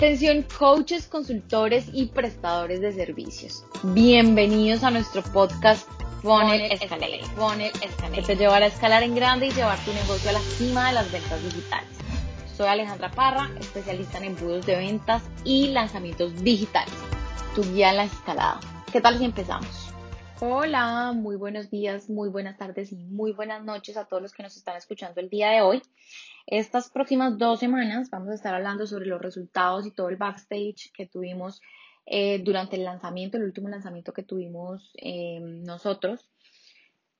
Atención coaches, consultores y prestadores de servicios. Bienvenidos a nuestro podcast Funnel Escalate. Funnel Escalate. Que te llevará a escalar en grande y llevar tu negocio a la cima de las ventas digitales. Soy Alejandra Parra, especialista en embudos de ventas y lanzamientos digitales. Tu guía en la escalada. ¿Qué tal si empezamos? Hola, muy buenos días, muy buenas tardes y muy buenas noches a todos los que nos están escuchando el día de hoy. Estas próximas dos semanas vamos a estar hablando sobre los resultados y todo el backstage que tuvimos eh, durante el lanzamiento, el último lanzamiento que tuvimos eh, nosotros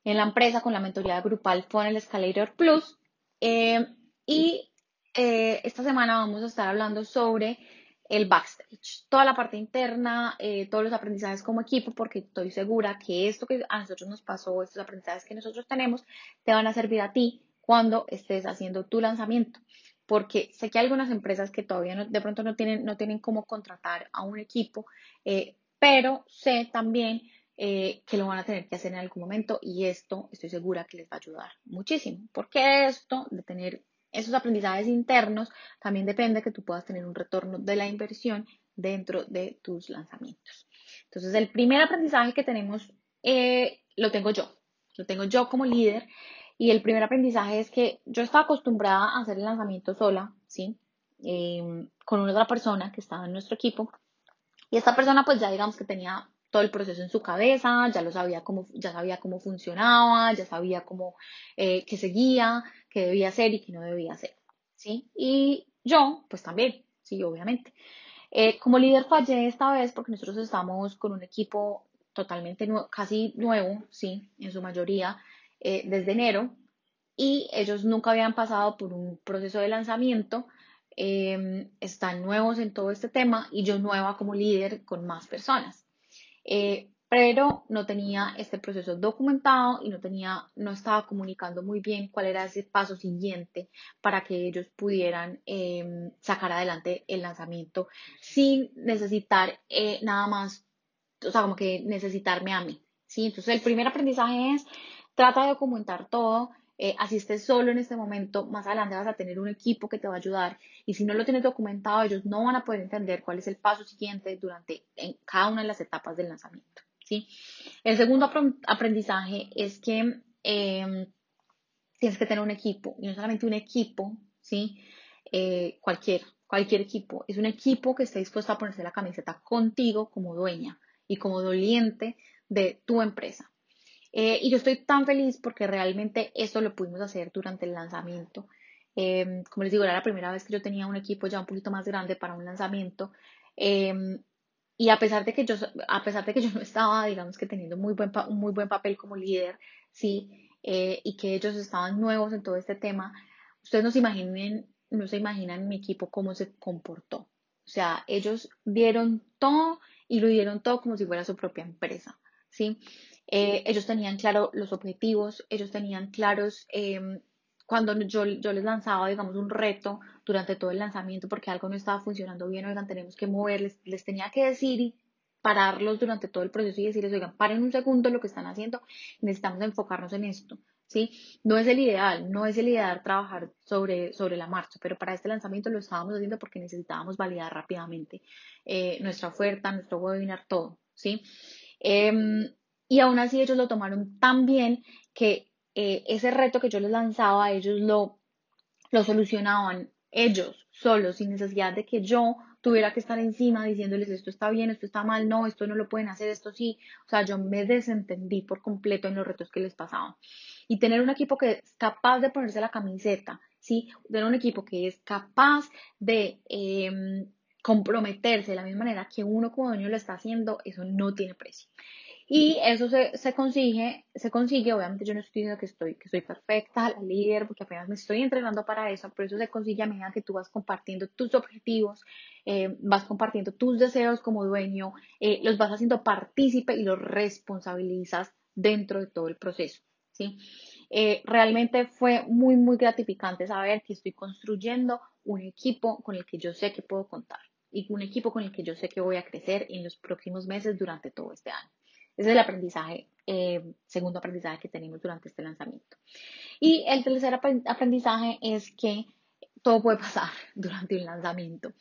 en la empresa con la mentoría grupal Funnel Escalator Plus. Eh, y esta semana vamos a estar hablando sobre el backstage, toda la parte interna, todos los aprendizajes como equipo, porque estoy segura que esto que a nosotros nos pasó, estos aprendizajes que nosotros tenemos, te van a servir a ti cuando estés haciendo tu lanzamiento. Porque sé que hay algunas empresas que todavía no, de pronto no tienen, no tienen cómo contratar a un equipo, eh, pero sé también eh, que lo van a tener que hacer en algún momento y esto estoy segura que les va a ayudar muchísimo. Porque esto de tener esos aprendizajes internos también depende de que tú puedas tener un retorno de la inversión dentro de tus lanzamientos. Entonces, el primer aprendizaje que tenemos eh, lo tengo yo. Lo tengo yo como líder y el primer aprendizaje es que yo estaba acostumbrada a hacer el lanzamiento sola, ¿sí? Em, con una otra persona que estaba en nuestro equipo. Y esta persona pues ya digamos que tenía todo el proceso en su cabeza, ya lo sabía cómo, ya sabía cómo funcionaba, ya sabía cómo, eh, qué seguía, qué debía hacer y qué no debía hacer, ¿sí? Y yo, pues también, sí, obviamente. Eh, como líder fallé esta vez porque nosotros estamos con un equipo totalmente nuevo, casi nuevo, sí, en su mayoría, eh, desde enero y ellos nunca habían pasado por un proceso de lanzamiento. Em, están nuevos en todo este tema y yo nueva como líder con más personas. Eh, pero no tenía este proceso documentado y no tenía, no estaba comunicando muy bien cuál era ese paso siguiente para que ellos pudieran em, sacar adelante el lanzamiento sin necesitar eh, nada más, o sea, como que necesitarme a mí. ¿sí? Entonces, el primer aprendizaje es Trata de documentar todo. Eh, así estés solo en este momento, más adelante vas a tener un equipo que te va a ayudar y si no lo tienes documentado, ellos no van a poder entender cuál es el paso siguiente durante en cada una de las etapas del lanzamiento. ¿sí? El segundo aprendizaje es que em, tienes que tener un equipo y no solamente un equipo, ¿sí? Eh, cualquier, cualquier equipo, es un equipo que esté dispuesto a ponerse la camiseta contigo como dueña y como doliente de tu empresa. Eh, y yo estoy tan feliz porque realmente eso lo pudimos hacer durante el lanzamiento. Em, como les digo, era la primera vez que yo tenía un equipo ya un poquito más grande para un lanzamiento. Em, y a pesar de que yo, a pesar de que yo no estaba, digamos que teniendo muy buen, un muy buen papel como líder, sí, eh, y que ellos estaban nuevos en todo este tema, ustedes no se imaginen, no se imaginan mi equipo cómo se comportó. O sea, ellos dieron todo y lo dieron todo como si fuera su propia empresa, ¿sí? Eh, ellos tenían claro los objetivos, ellos tenían claros em, cuando yo, yo, les lanzaba, digamos, un reto durante todo el lanzamiento porque algo no estaba funcionando bien, oigan, tenemos que moverles, les tenía que decir y pararlos durante todo el proceso y decirles, oigan, paren un segundo lo que están haciendo, necesitamos enfocarnos en esto, ¿sí? No es el ideal, no es el ideal trabajar sobre, sobre la marcha, pero para este lanzamiento lo estábamos haciendo porque necesitábamos validar rápidamente eh, nuestra oferta, nuestro webinar, todo, ¿sí? Eh, y aún así ellos lo tomaron tan bien que eh, ese reto que yo les lanzaba, ellos lo, lo solucionaban ellos solos, sin necesidad de que yo tuviera que estar encima diciéndoles esto está bien, esto está mal, no, esto no lo pueden hacer, esto sí. O sea, yo me desentendí por completo en los retos que les pasaban. Y tener un equipo que es capaz de ponerse la camiseta, ¿sí? Tener un equipo que es capaz de em, comprometerse de la misma manera que uno como dueño lo está haciendo, eso no tiene precio. Y eso se, se, consigue, se consigue, obviamente yo no estoy diciendo que estoy, que soy perfecta, la líder, porque apenas me estoy entrenando para eso, pero eso se consigue a medida que tú vas compartiendo tus objetivos, eh, vas compartiendo tus deseos como dueño, eh, los vas haciendo partícipe y los responsabilizas dentro de todo el proceso, ¿sí? Eh, realmente fue muy, muy gratificante saber que estoy construyendo un equipo con el que yo sé que puedo contar y un equipo con el que yo sé que voy a crecer en los próximos meses durante todo este año. Ese es el aprendizaje, eh, segundo aprendizaje que tenemos durante este lanzamiento. Y el tercer aprendizaje es que todo puede pasar durante un lanzamiento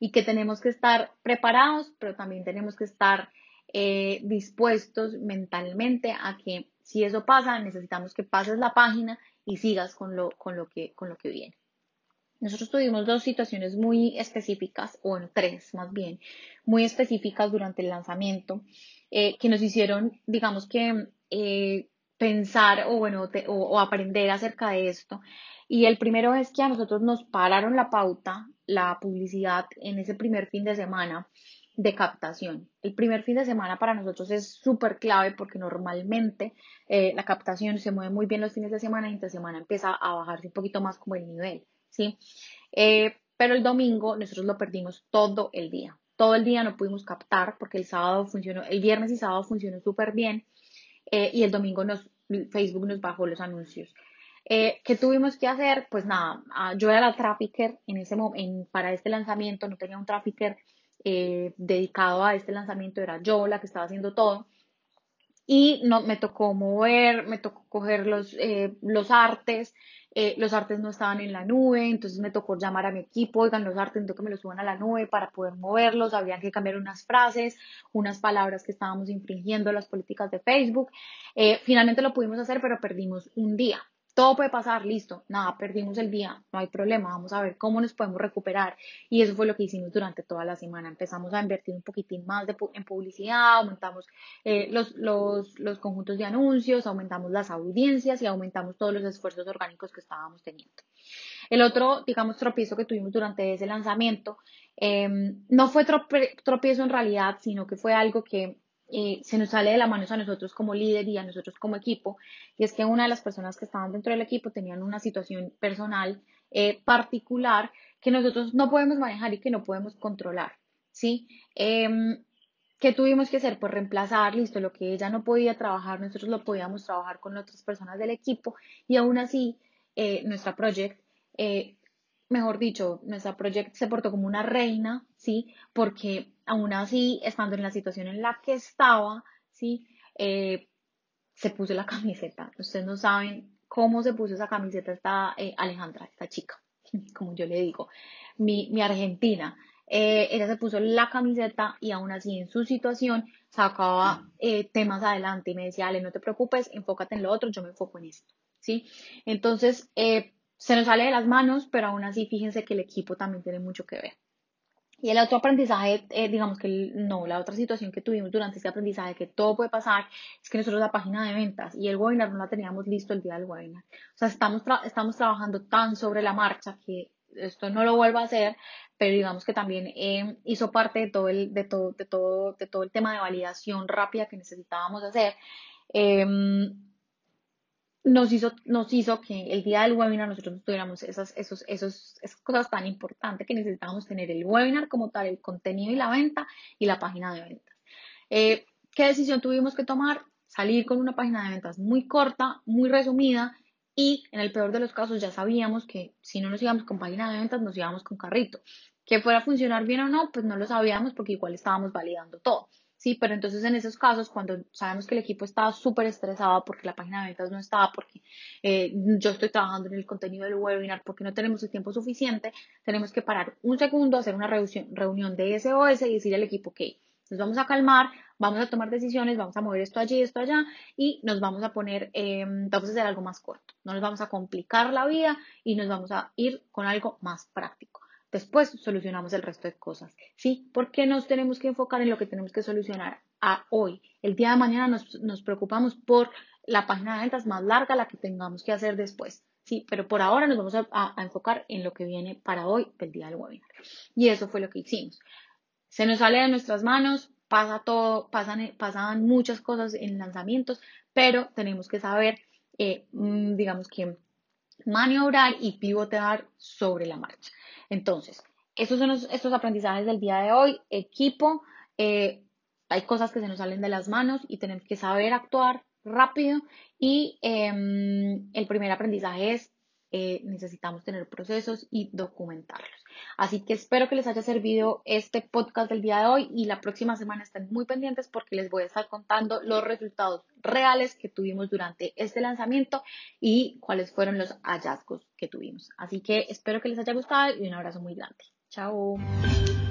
y que tenemos que estar preparados, pero también tenemos que estar eh, dispuestos mentalmente a que si eso pasa, necesitamos que pases la página y sigas con lo, con lo, que, con lo que viene. Nosotros tuvimos dos situaciones muy específicas, o bueno, tres más bien, muy específicas durante el lanzamiento, eh, que nos hicieron, digamos que, eh, pensar o bueno, o, aprender acerca de esto. Y el primero es que a nosotros nos pararon la pauta, la publicidad en ese primer fin de semana de captación. El primer fin de semana para nosotros es súper clave porque normalmente eh, la captación se mueve muy bien los fines de semana y entre semana empieza a bajarse un poquito más como el nivel, ¿sí? Pero el domingo nosotros lo perdimos todo el día. Todo el día no pudimos captar porque el sábado funcionó, el viernes y sábado funcionó súper bien eh, y el domingo nos, Facebook nos bajó los anuncios. ¿Qué tuvimos que hacer? Pues nada, ah, yo era la trafficker en ese en, para este lanzamiento, no tenía un trafficker eh, dedicado a este lanzamiento era yo la que estaba haciendo todo. Y no, me tocó mover, me tocó coger los, eh, los artes, eh, los artes no estaban en la nube, entonces me tocó llamar a mi equipo, oigan, los artes, tengo que me los suban a la nube para poder moverlos, habían que cambiar unas frases, unas palabras que estábamos infringiendo las políticas de Facebook. finalmente lo pudimos hacer, pero perdimos un día todo puede pasar, listo, nada, perdimos el día, no hay problema, vamos a ver cómo nos podemos recuperar. Y eso fue lo que hicimos durante toda la semana. Empezamos a invertir un poquitín más en publicidad, aumentamos eh, los, los, los, conjuntos de anuncios, aumentamos las audiencias y aumentamos todos los esfuerzos orgánicos que estábamos teniendo. El otro, digamos, tropiezo que tuvimos durante ese lanzamiento em, no fue tropiezo en realidad, sino que fue algo que eh, se nos sale de la mano a nosotros como líder y a nosotros como equipo, y es que una de las personas que estaban dentro del equipo tenían una situación personal eh, particular que nosotros no podemos manejar y que no podemos controlar, ¿sí? Eh, ¿Qué tuvimos que hacer? Pues reemplazar, listo, lo que ella no podía trabajar, nosotros lo podíamos trabajar con otras personas del equipo y aún así eh, nuestra project mejor dicho, nuestra project se portó como una reina, ¿sí? Porque aún así, estando en la situación en la que estaba, ¿sí? Eh, se puso la camiseta. Ustedes no saben cómo se puso esa camiseta esta eh, Alejandra, esta chica, como yo le digo, mi, mi argentina. Eh, ella se puso la camiseta y aún así en su situación sacaba temas adelante y me decía, Ale, no te preocupes, enfócate en lo otro, yo me enfoco en esto, ¿sí? Entonces, se nos sale de las manos, pero aún así fíjense que el equipo también tiene mucho que ver. Y el otro aprendizaje, eh, digamos que no, la otra situación que tuvimos durante este aprendizaje, que todo puede pasar, es que nosotros la página de ventas y el webinar no la teníamos listo el día del webinar. O sea, estamos, estamos trabajando tan sobre la marcha que esto no lo vuelvo a hacer, pero digamos que también eh, hizo parte de todo, el, de, todo, de, todo, de todo el tema de validación rápida que necesitábamos hacer. Em, nos hizo, nos hizo que el día del webinar nosotros tuviéramos esas, esos, esos, esas cosas tan importantes que necesitábamos tener el webinar como tal, el contenido y la venta y la página de ventas. Eh, ¿Qué decisión tuvimos que tomar? Salir con una página de ventas muy corta, muy resumida y en el peor de los casos ya sabíamos que si no nos íbamos con página de ventas nos íbamos con carrito. Que fuera a funcionar bien o no, pues no lo sabíamos porque igual estábamos validando todo. Sí, pero entonces en esos casos, cuando sabemos que el equipo estaba súper estresado porque la página de ventas no estaba, porque eh, yo estoy trabajando en el contenido del webinar, porque no tenemos el tiempo suficiente, tenemos que parar un segundo, hacer una reunión, de SOS y decir al equipo, ok, nos vamos a calmar, vamos a tomar decisiones, vamos a mover esto allí, esto allá y nos vamos a poner, em, vamos a hacer algo más corto, no nos vamos a complicar la vida y nos vamos a ir con algo más práctico. Después solucionamos el resto de cosas. ¿Sí? ¿Por qué nos tenemos que enfocar en lo que tenemos que solucionar a hoy? El día de mañana nos, preocupamos por la página de ventas más larga, la que tengamos que hacer después. Sí, pero por ahora nos vamos a, enfocar en lo que viene para hoy del día del webinar. Y eso fue lo que hicimos. Se nos sale de nuestras manos, pasa todo, pasan, pasan muchas cosas en lanzamientos, pero tenemos que saber, eh, mm, digamos que maniobrar y pivotear sobre la marcha. Entonces, estos son estos aprendizajes del día de hoy. Equipo, eh, hay cosas que se nos salen de las manos y tenemos que saber actuar rápido. Y em, el primer aprendizaje es, eh, necesitamos tener procesos y documentarlos. Así que espero que les haya servido este podcast del día de hoy y la próxima semana estén muy pendientes porque les voy a estar contando los resultados reales que tuvimos durante este lanzamiento y cuáles fueron los hallazgos que tuvimos. Así que espero que les haya gustado y un abrazo muy grande. Chao.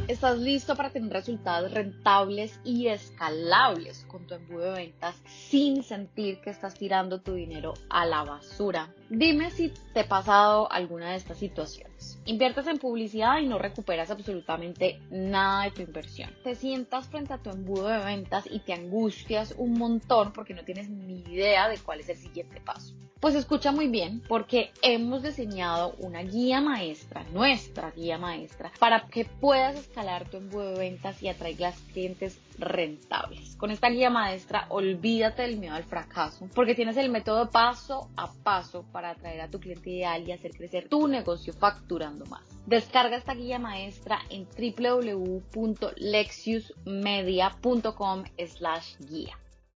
¿Estás listo para tener resultados rentables y escalables con tu embudo de ventas sin sentir que estás tirando tu dinero a la basura? Dime si te ha pasado alguna de estas situaciones. Inviertes en publicidad y no recuperas absolutamente nada de tu inversión. Te sientas frente a tu embudo de ventas y te angustias un montón porque no tienes ni idea de cuál es el siguiente paso. Pues escucha muy bien porque hemos diseñado una guía maestra, nuestra guía maestra, para que puedas escalar tu embudo de ventas y atraigas clientes rentables. Con esta guía maestra, olvídate del miedo al fracaso porque tienes el método paso a paso para atraer a tu cliente ideal y hacer crecer tu negocio facturando más. Descarga esta guía maestra en www.lexiusmedia.com slash guía.